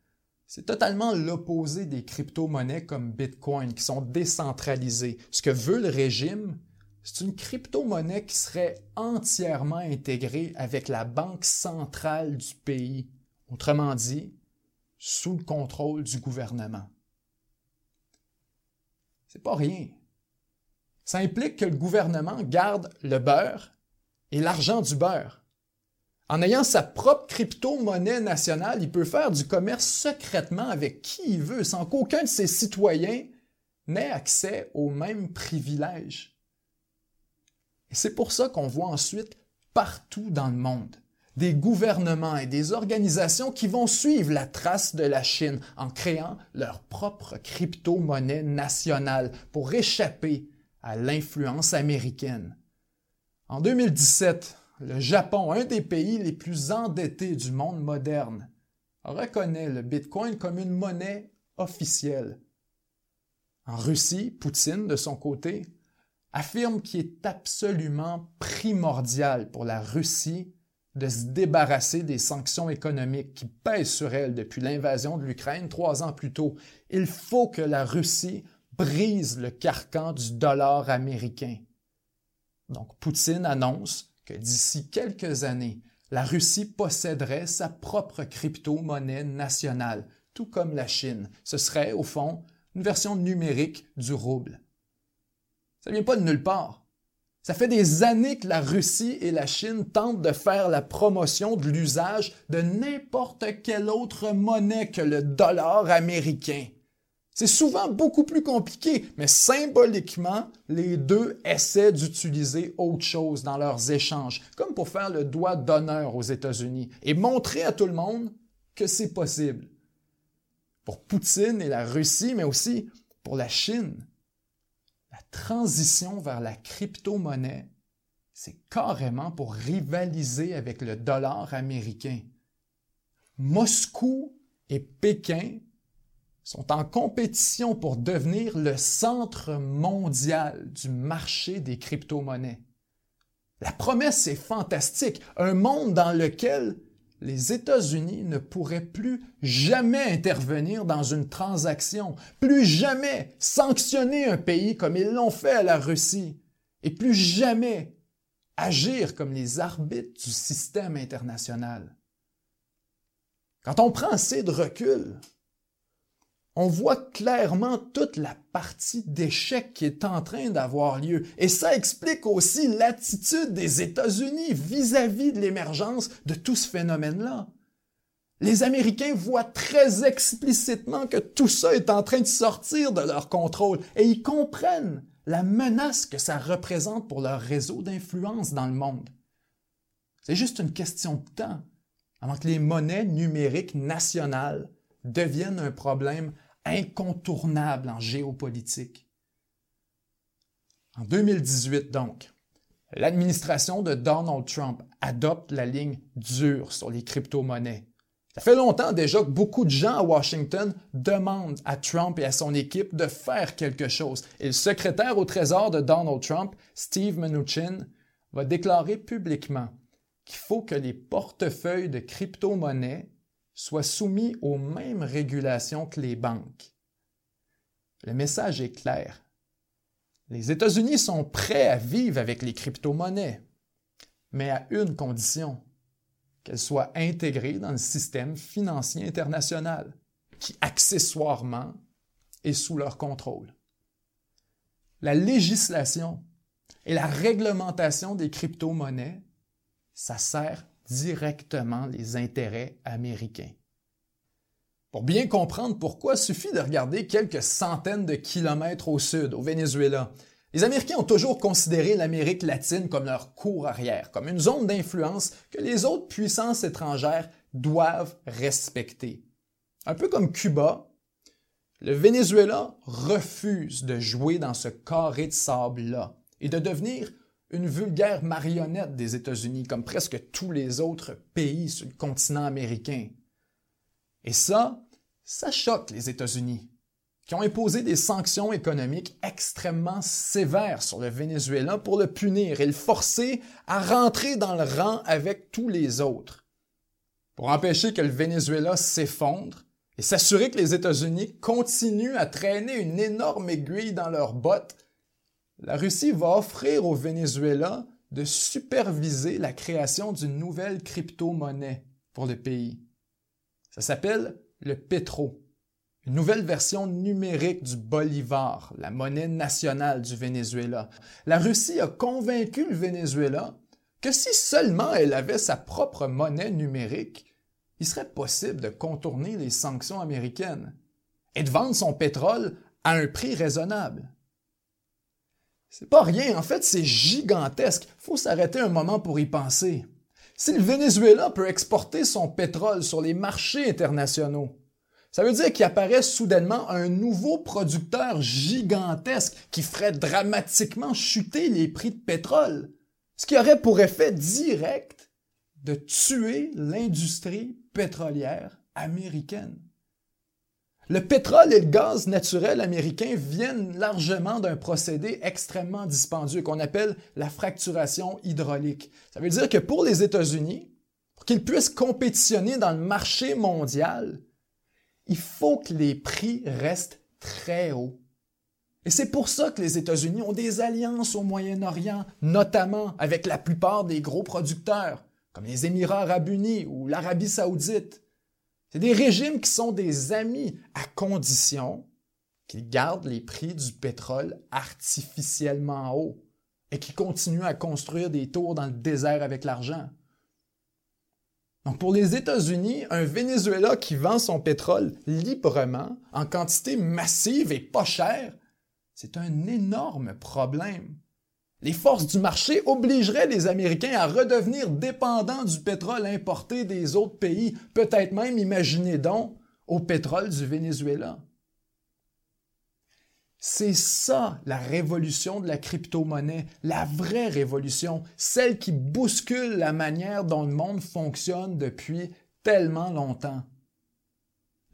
c'est totalement l'opposé des crypto-monnaies comme Bitcoin qui sont décentralisées. Ce que veut le régime, c'est une crypto-monnaie qui serait entièrement intégrée avec la banque centrale du pays, autrement dit, sous le contrôle du gouvernement. C'est pas rien. Ça implique que le gouvernement garde le beurre et l'argent du beurre. En ayant sa propre crypto-monnaie nationale, il peut faire du commerce secrètement avec qui il veut sans qu'aucun de ses citoyens n'ait accès aux mêmes privilèges. Et c'est pour ça qu'on voit ensuite partout dans le monde des gouvernements et des organisations qui vont suivre la trace de la Chine en créant leur propre crypto-monnaie nationale pour échapper à l'influence américaine. En 2017, le Japon, un des pays les plus endettés du monde moderne, reconnaît le Bitcoin comme une monnaie officielle. En Russie, Poutine, de son côté, affirme qu'il est absolument primordial pour la Russie de se débarrasser des sanctions économiques qui pèsent sur elle depuis l'invasion de l'Ukraine trois ans plus tôt. Il faut que la Russie brise le carcan du dollar américain. Donc Poutine annonce que d'ici quelques années, la Russie posséderait sa propre crypto-monnaie nationale, tout comme la Chine. Ce serait, au fond, une version numérique du rouble. Ça ne vient pas de nulle part. Ça fait des années que la Russie et la Chine tentent de faire la promotion de l'usage de n'importe quelle autre monnaie que le dollar américain. C'est souvent beaucoup plus compliqué, mais symboliquement, les deux essaient d'utiliser autre chose dans leurs échanges, comme pour faire le doigt d'honneur aux États-Unis et montrer à tout le monde que c'est possible. Pour Poutine et la Russie, mais aussi pour la Chine, la transition vers la crypto-monnaie, c'est carrément pour rivaliser avec le dollar américain. Moscou et Pékin sont en compétition pour devenir le centre mondial du marché des crypto-monnaies. La promesse est fantastique, un monde dans lequel les États-Unis ne pourraient plus jamais intervenir dans une transaction, plus jamais sanctionner un pays comme ils l'ont fait à la Russie, et plus jamais agir comme les arbitres du système international. Quand on prend assez de recul, on voit clairement toute la partie d'échec qui est en train d'avoir lieu. Et ça explique aussi l'attitude des États-Unis vis-à-vis de l'émergence de tout ce phénomène-là. Les Américains voient très explicitement que tout ça est en train de sortir de leur contrôle et ils comprennent la menace que ça représente pour leur réseau d'influence dans le monde. C'est juste une question de temps avant que les monnaies numériques nationales deviennent un problème incontournable en géopolitique. En 2018, donc, l'administration de Donald Trump adopte la ligne dure sur les crypto-monnaies. Ça fait longtemps déjà que beaucoup de gens à Washington demandent à Trump et à son équipe de faire quelque chose. Et le secrétaire au Trésor de Donald Trump, Steve Mnuchin, va déclarer publiquement qu'il faut que les portefeuilles de crypto-monnaies soient soumis aux mêmes régulations que les banques. Le message est clair. Les États-Unis sont prêts à vivre avec les crypto-monnaies, mais à une condition, qu'elles soient intégrées dans le système financier international, qui accessoirement est sous leur contrôle. La législation et la réglementation des crypto-monnaies, ça sert directement les intérêts américains. Pour bien comprendre pourquoi, il suffit de regarder quelques centaines de kilomètres au sud, au Venezuela. Les Américains ont toujours considéré l'Amérique latine comme leur cour arrière, comme une zone d'influence que les autres puissances étrangères doivent respecter. Un peu comme Cuba, le Venezuela refuse de jouer dans ce carré de sable-là et de devenir une vulgaire marionnette des États-Unis, comme presque tous les autres pays sur le continent américain. Et ça, ça choque les États-Unis, qui ont imposé des sanctions économiques extrêmement sévères sur le Venezuela pour le punir et le forcer à rentrer dans le rang avec tous les autres. Pour empêcher que le Venezuela s'effondre et s'assurer que les États-Unis continuent à traîner une énorme aiguille dans leurs bottes la Russie va offrir au Venezuela de superviser la création d'une nouvelle crypto-monnaie pour le pays. Ça s'appelle le Petro, une nouvelle version numérique du bolivar, la monnaie nationale du Venezuela. La Russie a convaincu le Venezuela que si seulement elle avait sa propre monnaie numérique, il serait possible de contourner les sanctions américaines et de vendre son pétrole à un prix raisonnable. C'est pas rien, en fait, c'est gigantesque. Faut s'arrêter un moment pour y penser. Si le Venezuela peut exporter son pétrole sur les marchés internationaux, ça veut dire qu'il apparaît soudainement un nouveau producteur gigantesque qui ferait dramatiquement chuter les prix de pétrole, ce qui aurait pour effet direct de tuer l'industrie pétrolière américaine. Le pétrole et le gaz naturel américain viennent largement d'un procédé extrêmement dispendieux qu'on appelle la fracturation hydraulique. Ça veut dire que pour les États-Unis, pour qu'ils puissent compétitionner dans le marché mondial, il faut que les prix restent très hauts. Et c'est pour ça que les États-Unis ont des alliances au Moyen-Orient, notamment avec la plupart des gros producteurs, comme les Émirats arabes unis ou l'Arabie saoudite. Des régimes qui sont des amis à condition qu'ils gardent les prix du pétrole artificiellement hauts et qui continuent à construire des tours dans le désert avec l'argent. Donc pour les États-Unis, un Venezuela qui vend son pétrole librement, en quantité massive et pas chère, c'est un énorme problème. Les forces du marché obligeraient les Américains à redevenir dépendants du pétrole importé des autres pays, peut-être même, imaginez donc, au pétrole du Venezuela. C'est ça la révolution de la crypto-monnaie, la vraie révolution, celle qui bouscule la manière dont le monde fonctionne depuis tellement longtemps.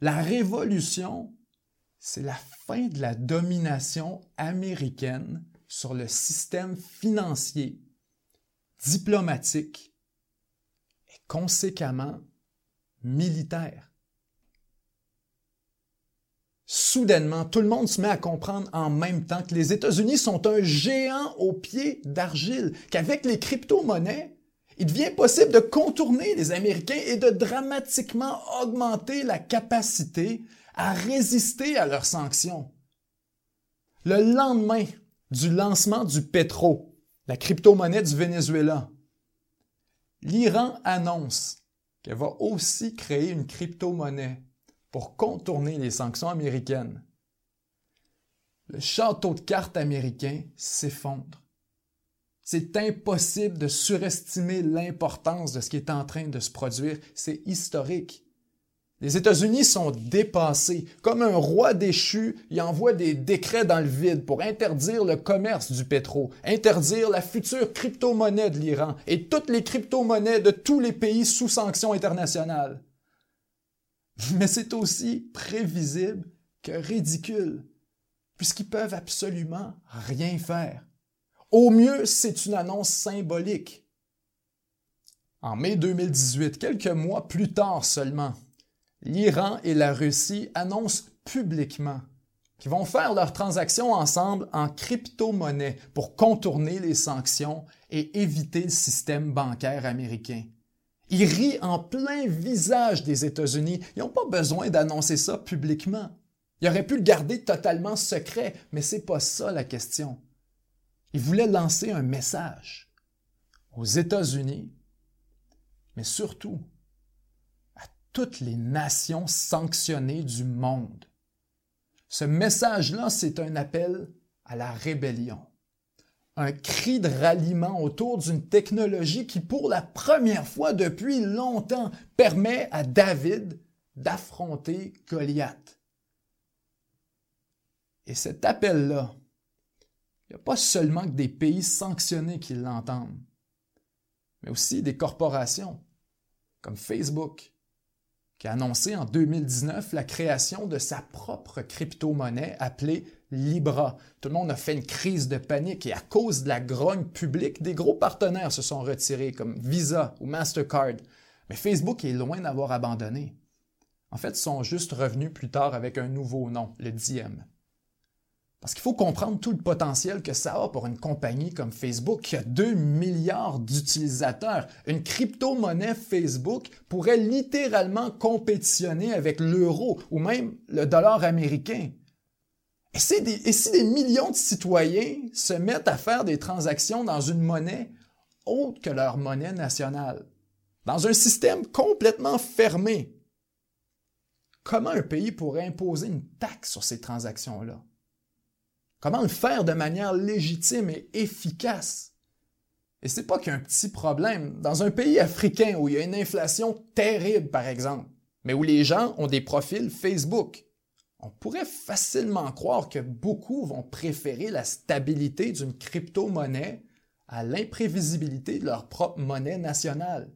La révolution, c'est la fin de la domination américaine sur le système financier, diplomatique et conséquemment militaire. Soudainement, tout le monde se met à comprendre en même temps que les États-Unis sont un géant au pied d'argile, qu'avec les crypto-monnaies, il devient possible de contourner les Américains et de dramatiquement augmenter la capacité à résister à leurs sanctions. Le lendemain du lancement du pétro, la crypto-monnaie du Venezuela, l'Iran annonce qu'elle va aussi créer une crypto-monnaie pour contourner les sanctions américaines. Le château de cartes américain s'effondre. C'est impossible de surestimer l'importance de ce qui est en train de se produire. C'est historique. Les États-Unis sont dépassés. Comme un roi déchu, il envoie des décrets dans le vide pour interdire le commerce du pétrole, interdire la future crypto-monnaie de l'Iran et toutes les crypto-monnaies de tous les pays sous sanctions internationales. Mais c'est aussi prévisible que ridicule, puisqu'ils peuvent absolument rien faire. Au mieux, c'est une annonce symbolique. En mai 2018, quelques mois plus tard seulement, l'Iran et la Russie annoncent publiquement qu'ils vont faire leurs transactions ensemble en crypto-monnaie pour contourner les sanctions et éviter le système bancaire américain. Ils rient en plein visage des États-Unis. Ils n'ont pas besoin d'annoncer ça publiquement. Ils auraient pu le garder totalement secret, mais c'est pas ça la question. Il voulait lancer un message aux États-Unis, mais surtout toutes les nations sanctionnées du monde. Ce message-là, c'est un appel à la rébellion, un cri de ralliement autour d'une technologie qui, pour la première fois depuis longtemps, permet à David d'affronter Goliath. Et cet appel-là, il n'y a pas seulement que des pays sanctionnés qui l'entendent, mais aussi des corporations comme Facebook, qui a annoncé en 2019 la création de sa propre crypto-monnaie appelée Libra. Tout le monde a fait une crise de panique et à cause de la grogne publique, des gros partenaires se sont retirés comme Visa ou Mastercard. Mais Facebook est loin d'avoir abandonné. En fait, ils sont juste revenus plus tard avec un nouveau nom, le Diem. Parce qu'il faut comprendre tout le potentiel que ça a pour une compagnie comme Facebook qui a 2 milliards d'utilisateurs. Une crypto-monnaie Facebook pourrait littéralement compétitionner avec l'euro ou même le dollar américain. Et, et si des millions de citoyens se mettent à faire des transactions dans une monnaie autre que leur monnaie nationale, dans un système complètement fermé, comment un pays pourrait imposer une taxe sur ces transactions-là? Comment le faire de manière légitime et efficace? Et c'est pas qu'un petit problème. Dans un pays africain où il y a une inflation terrible, par exemple, mais où les gens ont des profils Facebook, on pourrait facilement croire que beaucoup vont préférer la stabilité d'une crypto-monnaie à l'imprévisibilité de leur propre monnaie nationale.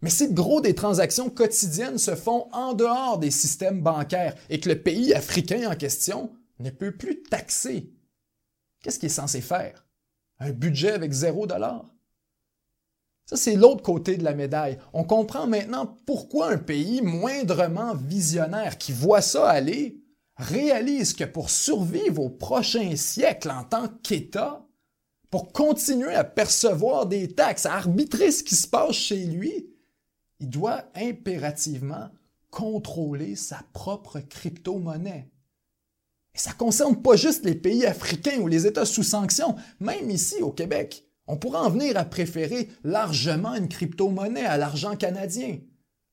Mais si le gros des transactions quotidiennes se font en dehors des systèmes bancaires et que le pays africain en question ne peut plus taxer. Qu'est-ce qu'il est censé faire? Un budget avec zéro dollar? Ça, c'est l'autre côté de la médaille. On comprend maintenant pourquoi un pays moindrement visionnaire qui voit ça aller réalise que pour survivre aux prochains siècles en tant qu'État, pour continuer à percevoir des taxes, à arbitrer ce qui se passe chez lui, il doit impérativement contrôler sa propre crypto-monnaie. Et ça concerne pas juste les pays africains ou les États sous sanction, même ici au Québec. On pourrait en venir à préférer largement une crypto-monnaie à l'argent canadien.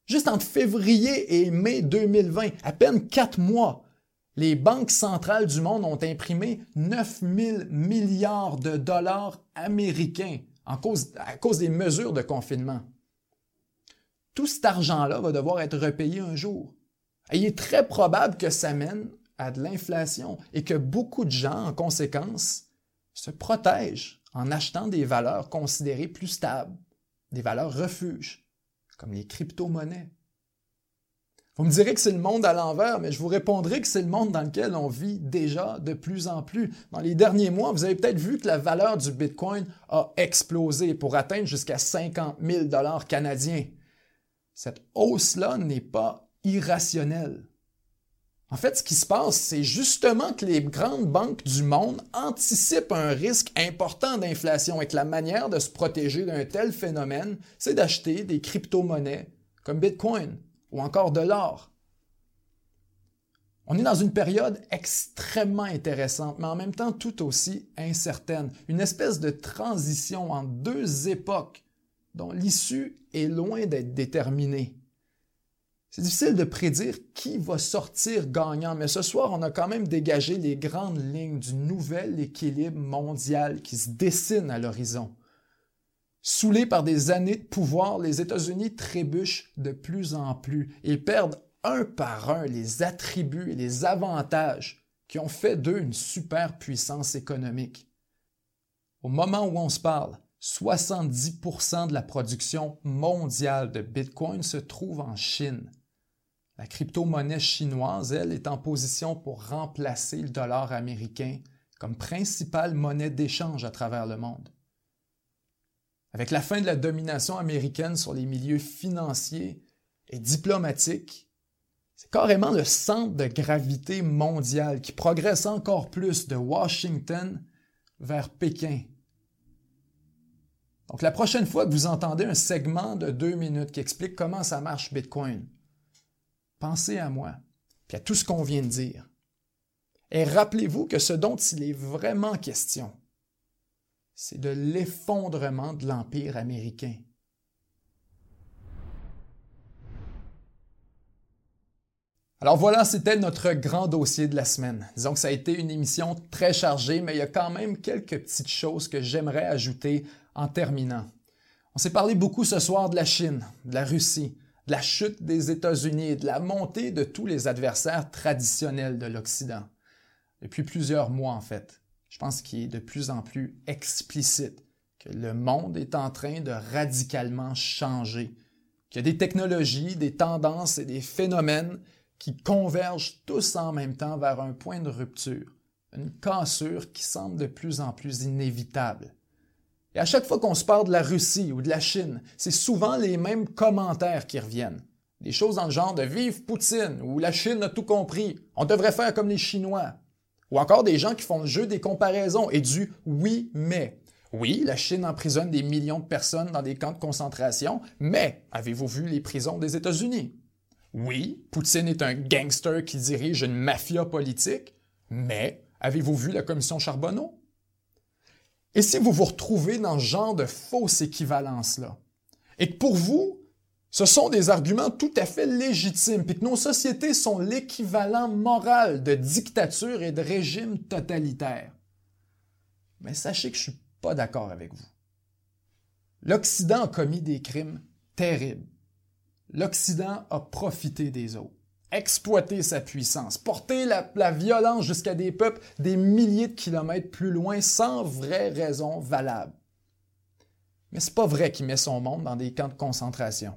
Juste entre février et mai 2020, à peine quatre mois, les banques centrales du monde ont imprimé 9 000 milliards de dollars américains à cause des mesures de confinement. Tout cet argent-là va devoir être repayé un jour. Et il est très probable que ça mène à de l'inflation et que beaucoup de gens, en conséquence, se protègent en achetant des valeurs considérées plus stables, des valeurs refuges, comme les crypto-monnaies. Vous me direz que c'est le monde à l'envers, mais je vous répondrai que c'est le monde dans lequel on vit déjà de plus en plus. Dans les derniers mois, vous avez peut-être vu que la valeur du Bitcoin a explosé pour atteindre jusqu'à 50 000 dollars canadiens. Cette hausse-là n'est pas irrationnelle. En fait, ce qui se passe, c'est justement que les grandes banques du monde anticipent un risque important d'inflation et que la manière de se protéger d'un tel phénomène, c'est d'acheter des crypto-monnaies comme Bitcoin ou encore de l'or. On est dans une période extrêmement intéressante, mais en même temps tout aussi incertaine, une espèce de transition entre deux époques dont l'issue est loin d'être déterminée. C'est difficile de prédire qui va sortir gagnant, mais ce soir, on a quand même dégagé les grandes lignes du nouvel équilibre mondial qui se dessine à l'horizon. Soulés par des années de pouvoir, les États-Unis trébuchent de plus en plus et perdent un par un les attributs et les avantages qui ont fait d'eux une superpuissance économique. Au moment où on se parle, 70% de la production mondiale de Bitcoin se trouve en Chine. La crypto-monnaie chinoise, elle, est en position pour remplacer le dollar américain comme principale monnaie d'échange à travers le monde. Avec la fin de la domination américaine sur les milieux financiers et diplomatiques, c'est carrément le centre de gravité mondial qui progresse encore plus de Washington vers Pékin. Donc la prochaine fois que vous entendez un segment de deux minutes qui explique comment ça marche Bitcoin, Pensez à moi, puis à tout ce qu'on vient de dire. Et rappelez-vous que ce dont il est vraiment question, c'est de l'effondrement de l'Empire américain. Alors voilà, c'était notre grand dossier de la semaine. Disons que ça a été une émission très chargée, mais il y a quand même quelques petites choses que j'aimerais ajouter en terminant. On s'est parlé beaucoup ce soir de la Chine, de la Russie, de la chute des États-Unis et de la montée de tous les adversaires traditionnels de l'Occident. Depuis plusieurs mois, en fait, je pense qu'il est de plus en plus explicite que le monde est en train de radicalement changer, qu'il y a des technologies, des tendances et des phénomènes qui convergent tous en même temps vers un point de rupture, une cassure qui semble de plus en plus inévitable. Et à chaque fois qu'on se parle de la Russie ou de la Chine, c'est souvent les mêmes commentaires qui reviennent. Des choses dans le genre de Vive Poutine ou La Chine a tout compris, on devrait faire comme les Chinois. Ou encore des gens qui font le jeu des comparaisons et du oui mais. Oui, la Chine emprisonne des millions de personnes dans des camps de concentration, mais avez-vous vu les prisons des États-Unis? Oui, Poutine est un gangster qui dirige une mafia politique, mais avez-vous vu la commission Charbonneau? Et si vous vous retrouvez dans ce genre de fausse équivalence-là, et que pour vous, ce sont des arguments tout à fait légitimes, puis que nos sociétés sont l'équivalent moral de dictature et de régime totalitaire, mais sachez que je ne suis pas d'accord avec vous. L'Occident a commis des crimes terribles. L'Occident a profité des autres exploiter sa puissance, porter la, violence jusqu'à des peuples des milliers de kilomètres plus loin sans vraie raison valable. Mais c'est pas vrai qu'il met son monde dans des camps de concentration.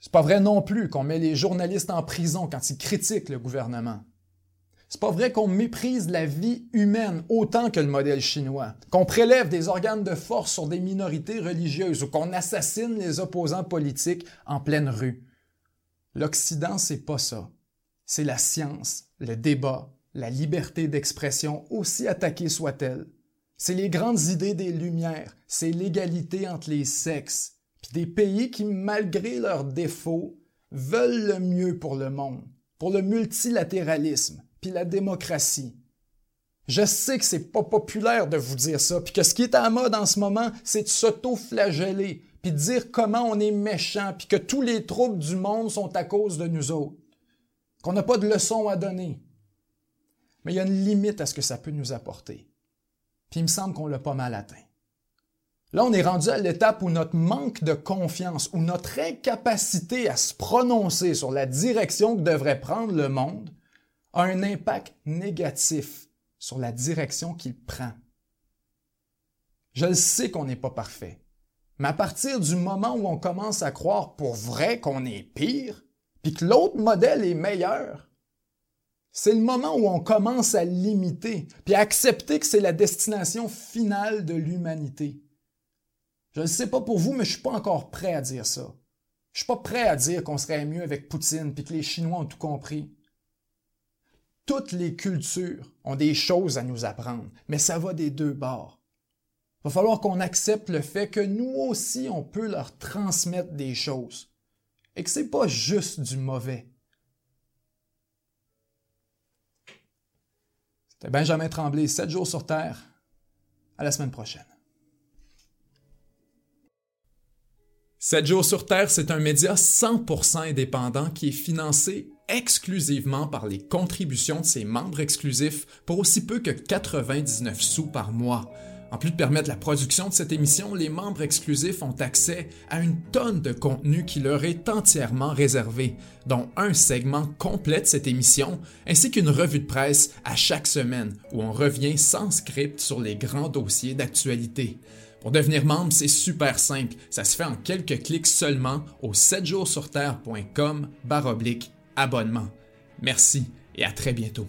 C'est pas vrai non plus qu'on met les journalistes en prison quand ils critiquent le gouvernement. C'est pas vrai qu'on méprise la vie humaine autant que le modèle chinois, qu'on prélève des organes de force sur des minorités religieuses ou qu'on assassine les opposants politiques en pleine rue. L'Occident, c'est pas ça. C'est la science, le débat, la liberté d'expression, aussi attaquée soit-elle. C'est les grandes idées des Lumières, c'est l'égalité entre les sexes, puis des pays qui, malgré leurs défauts, veulent le mieux pour le monde, pour le multilatéralisme, puis la démocratie. Je sais que c'est pas populaire de vous dire ça, puis que ce qui est à la mode en ce moment, c'est de s'auto-flageller, puis de dire comment on est méchant, puis que tous les troubles du monde sont à cause de nous autres, qu'on n'a pas de leçons à donner. Mais il y a une limite à ce que ça peut nous apporter. Puis il me semble qu'on l'a pas mal atteint. Là, on est rendu à l'étape où notre manque de confiance, où notre incapacité à se prononcer sur la direction que devrait prendre le monde a un impact négatif sur la direction qu'il prend. Je le sais qu'on n'est pas parfait. Mais à partir du moment où on commence à croire pour vrai qu'on est pire, puis que l'autre modèle est meilleur, c'est le moment où on commence à limiter, puis à accepter que c'est la destination finale de l'humanité. Je ne sais pas pour vous, mais je suis pas encore prêt à dire ça. Je suis pas prêt à dire qu'on serait mieux avec Poutine, puis que les Chinois ont tout compris. Toutes les cultures ont des choses à nous apprendre, mais ça va des deux bords. Va falloir qu'on accepte le fait que nous aussi, on peut leur transmettre des choses et que c'est pas juste du mauvais. C'était Benjamin Tremblay, 7 jours sur Terre. À la semaine prochaine. 7 jours sur Terre, c'est un média 100% indépendant qui est financé exclusivement par les contributions de ses membres exclusifs pour aussi peu que 99 sous par mois. En plus de permettre la production de cette émission, les membres exclusifs ont accès à une tonne de contenu qui leur est entièrement réservé, dont un segment complet de cette émission, ainsi qu'une revue de presse à chaque semaine, où on revient sans script sur les grands dossiers d'actualité. Pour devenir membre, c'est super simple, ça se fait en quelques clics seulement au 7jourssurterre.com baroblique abonnement. Merci et à très bientôt.